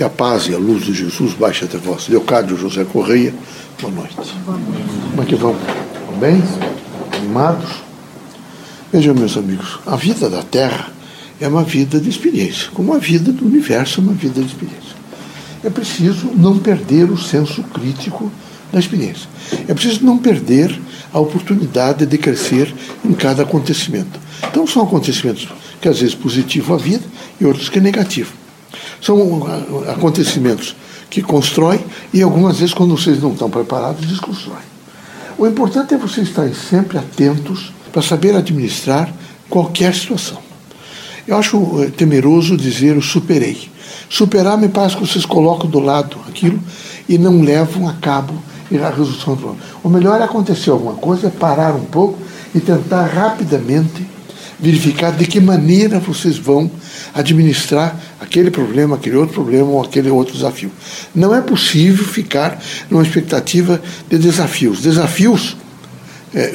Que a paz e a luz de Jesus baixe até vós. Leocádio José Correia, boa noite. Como é que? Estão bem? Animados? Vejam, meus amigos, a vida da Terra é uma vida de experiência, como a vida do universo é uma vida de experiência. É preciso não perder o senso crítico da experiência. É preciso não perder a oportunidade de crescer em cada acontecimento. Então, são acontecimentos que às vezes positivo a vida e outros que é negativo. São acontecimentos que constroem e algumas vezes, quando vocês não estão preparados, desconstroem. O importante é vocês estarem sempre atentos para saber administrar qualquer situação. Eu acho eh, temeroso dizer eu superei. Superar me parece que vocês colocam do lado aquilo e não levam a cabo a resolução do problema. O melhor é acontecer alguma coisa, é parar um pouco e tentar rapidamente verificar de que maneira vocês vão administrar aquele problema, aquele outro problema ou aquele outro desafio. Não é possível ficar numa expectativa de desafios. Desafios é, é,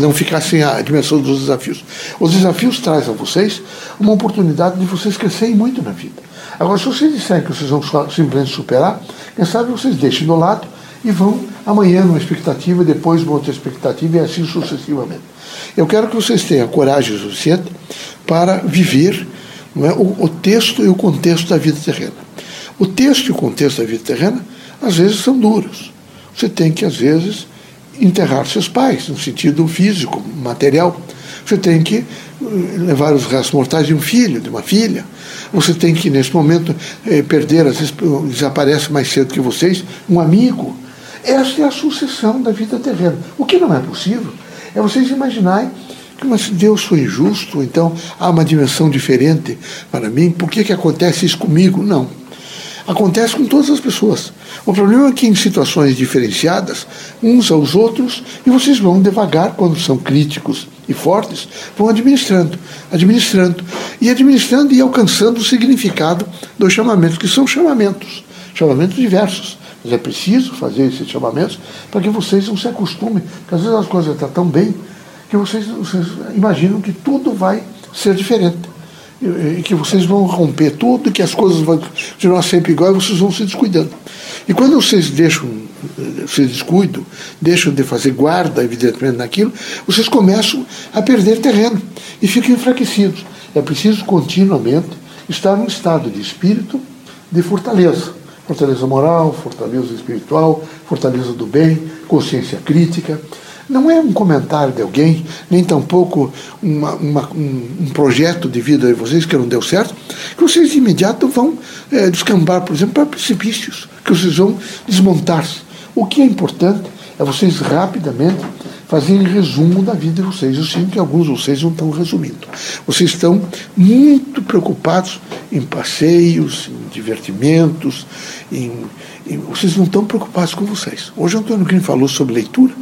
não ficar sem a dimensão dos desafios. Os desafios trazem a vocês uma oportunidade de vocês crescerem muito na vida. Agora, se vocês disserem que vocês vão simplesmente superar, quem sabe vocês deixem do lado e vão amanhã numa expectativa, depois uma outra expectativa e assim sucessivamente. Eu quero que vocês tenham coragem suficiente para viver é, o, o texto e o contexto da vida terrena. O texto e o contexto da vida terrena, às vezes, são duros. Você tem que, às vezes, enterrar seus pais, no sentido físico, material. Você tem que eh, levar os restos mortais de um filho, de uma filha. Você tem que, nesse momento, eh, perder, às vezes desaparece mais cedo que vocês, um amigo. Essa é a sucessão da vida terrena. O que não é possível é vocês imaginarem mas Deus foi injusto, então há uma dimensão diferente para mim, por que, que acontece isso comigo? Não. Acontece com todas as pessoas. O problema é que em situações diferenciadas, uns aos outros, e vocês vão devagar, quando são críticos e fortes, vão administrando, administrando, e administrando e alcançando o significado dos chamamentos, que são chamamentos, chamamentos diversos. Mas é preciso fazer esses chamamentos para que vocês não se acostumem, porque às vezes as coisas estão tão bem que vocês, vocês imaginam que tudo vai ser diferente. E, que vocês vão romper tudo, que as coisas vão continuar sempre igual e vocês vão se descuidando. E quando vocês deixam, se descuidam, deixam de fazer guarda, evidentemente, naquilo, vocês começam a perder terreno e ficam enfraquecidos. É preciso continuamente estar num estado de espírito de fortaleza fortaleza moral, fortaleza espiritual, fortaleza do bem, consciência crítica. Não é um comentário de alguém, nem tampouco uma, uma, um, um, projeto de vida de vocês que não deu certo, que vocês de imediato vão é, descambar, por exemplo, para precipícios, que vocês vão desmontar-se. O que é importante é vocês rapidamente fazerem resumo da vida de vocês. Eu sinto que alguns de vocês não estão resumindo. Vocês estão muito preocupados em passeios, em divertimentos, em, em, vocês não estão preocupados com vocês. Hoje o Antônio Green falou sobre leitura,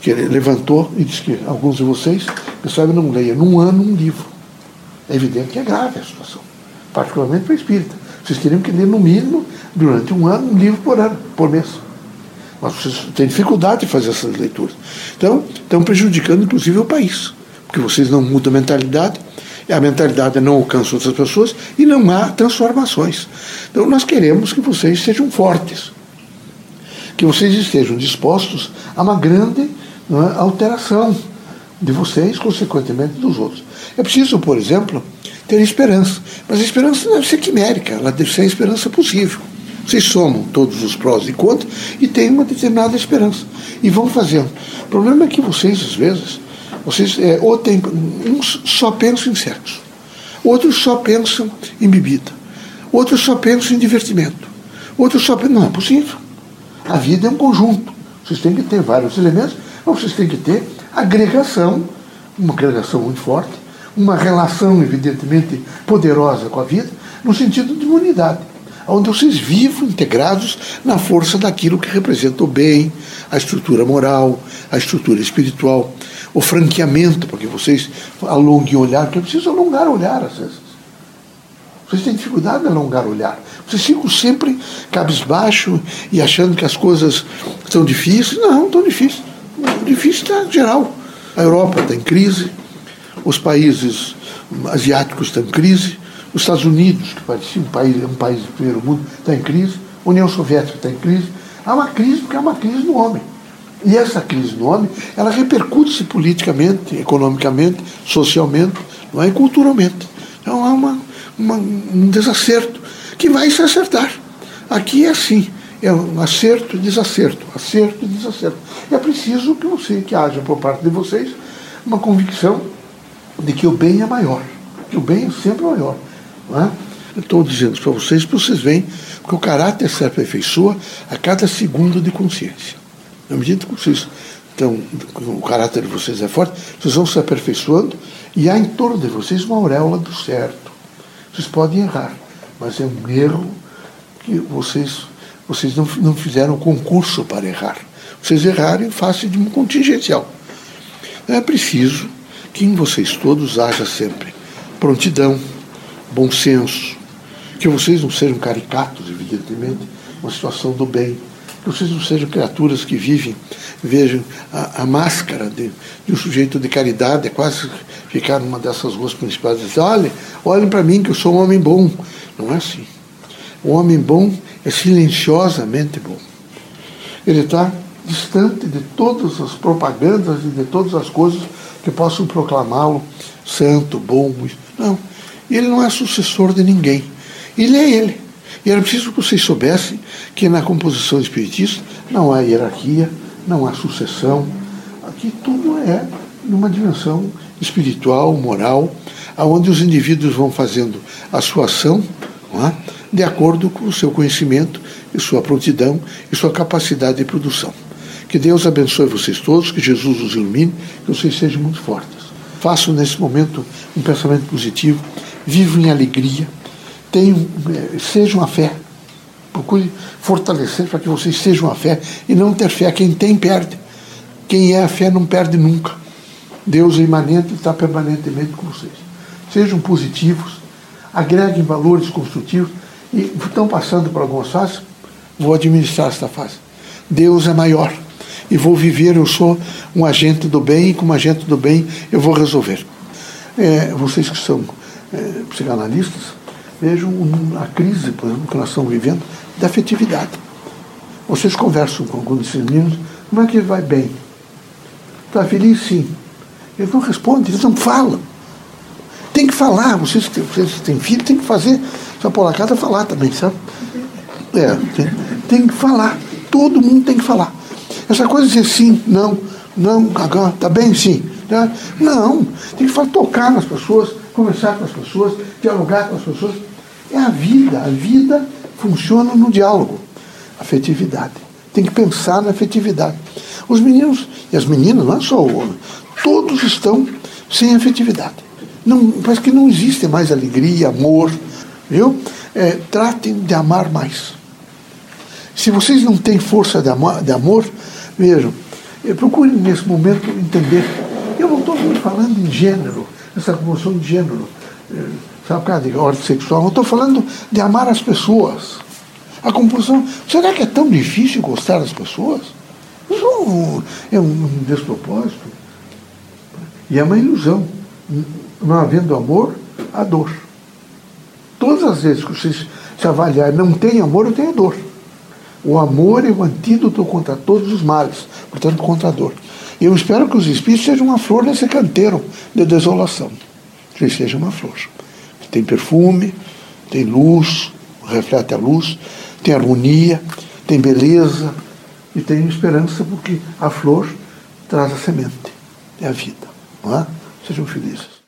que ele levantou e disse que alguns de vocês, pessoal, não leia num ano um livro. É evidente que é grave a situação, particularmente para espírita. Vocês teriam que ler no mínimo, durante um ano, um livro por ano, por mês. Mas vocês têm dificuldade de fazer essas leituras. Então, estão prejudicando, inclusive, o país. Porque vocês não mudam a mentalidade, a mentalidade não alcança outras pessoas e não há transformações. Então, nós queremos que vocês sejam fortes, que vocês estejam dispostos a uma grande é, alteração de vocês, consequentemente dos outros. É preciso, por exemplo, ter esperança. Mas a esperança deve ser quimérica, ela deve ser a esperança possível. Vocês somam todos os prós e contras e têm uma determinada esperança. E vão fazendo. O problema é que vocês, às vezes, vocês é, ou uns só pensam em sexo, outros só pensam em bebida, outros só pensam em divertimento, outros só pensam. Não é possível. A vida é um conjunto. Vocês têm que ter vários elementos, mas vocês têm que ter agregação, uma agregação muito forte, uma relação, evidentemente, poderosa com a vida, no sentido de unidade onde vocês vivam integrados na força daquilo que representa o bem, a estrutura moral, a estrutura espiritual, o franqueamento, para que vocês alonguem o olhar, porque é preciso alongar o olhar às vezes. Vocês têm dificuldade de alongar o olhar. Vocês ficam sempre cabisbaixo e achando que as coisas são difíceis. Não, não estão difíceis. Difícil está geral. A Europa está em crise, os países asiáticos estão em crise, Os Estados Unidos, que parecia um país, um país do primeiro mundo, está em crise. A União Soviética está em crise. Há uma crise porque é uma crise no homem. E essa crise no homem, ela repercute-se politicamente, economicamente, socialmente, não é? e culturalmente. Então há uma, uma, um desacerto que vai se acertar. Aqui é assim, é um acerto e desacerto, acerto e desacerto. É preciso que você, que haja por parte de vocês, uma convicção de que o bem é maior, que o bem é sempre maior. Não é? Eu estou dizendo para vocês, para vocês veem, que o caráter se aperfeiçoa a cada segundo de consciência. Na medida que vocês estão, o caráter de vocês é forte, vocês vão se aperfeiçoando e há em torno de vocês uma auréola do certo. Vocês podem errar, mas é um erro que vocês, vocês não, não fizeram concurso para errar. Vocês erraram em face de um contingencial. É preciso que em vocês todos haja sempre prontidão, bom senso, que vocês não sejam caricatos, evidentemente, uma situação do bem, que vocês não sejam criaturas que vivem, vejam a, a máscara de, de, um sujeito de caridade, é quase ficar numa dessas ruas principais e dizer, olhem, olhem para mim que eu sou um homem bom. Não é assim. O homem bom é silenciosamente bom. Ele está distante de todas as propagandas e de todas as coisas que possam proclamá-lo santo, bom. Não. Ele não é sucessor de ninguém. Ele é ele. E era preciso que vocês soubessem que na composição espiritista não há hierarquia, não há sucessão. Aqui tudo é numa dimensão espiritual, moral, aonde os indivíduos vão fazendo a sua ação é? De acordo com o seu conhecimento e sua prontidão e sua capacidade de produção. Que Deus abençoe vocês todos, que Jesus os ilumine, que vocês sejam muito fortes. Façam nesse momento um pensamento positivo, vivam em alegria tenham, eh, sejam a fé. Procure fortalecer para que vocês sejam a fé e não ter fé. Quem tem, perde. Quem é a fé não perde nunca. Deus é imanente e está permanentemente com vocês. Sejam positivos, agreguem valores construtivos e estão passando por algumas fases, vou administrar esta fase. Deus é maior e vou viver, eu sou um agente do bem e como agente do bem eu vou resolver. É, vocês que são é, psicanalistas, Vejam a crise, por exemplo, que nós estamos vivendo, da afetividade. Vocês conversam com alguns desses meninos, como é que ele vai bem? Está feliz? Sim. Eles não respondem, eles não falam. Tem que falar, vocês, vocês têm filho, tem que fazer. Só por lá casa falar também, sabe? É, tem, tem que falar. Todo mundo tem que falar. Essa coisa de dizer sim, não, não, agora, tá bem, sim. Né? Não, tem que falar, tocar nas pessoas, conversar com as pessoas, dialogar com as pessoas. É a vida. A vida funciona no diálogo. Afetividade. Tem que pensar na afetividade. Os meninos e as meninas, não é só o homem, todos estão sem afetividade. Não, parece que não existe mais alegria, amor. Viu? É, tratem de amar mais. Se vocês não têm força de amor, de amor vejam, é, procurem nesse momento entender. Eu não estou falando em gênero, essa comoção de gênero. É, sabe, por de ordem sexual. Eu estou falando de amar as pessoas. A composição. Será que é tão difícil gostar das pessoas? Isso é um, um despropósito. E é uma ilusão. Não havendo amor, há dor. Todas as vezes que vocês se avaliarem, não tem amor, eu tenho dor. O amor é o antídoto contra todos os males, portanto, contra a dor. Eu espero que os espíritos sejam uma flor nesse canteiro de desolação. Que seja uma flor tem perfume, tem luz, reflete a luz, tem harmonia, tem beleza e tem esperança, porque a flor traz a semente, é a vida. Não é? Sejam felizes.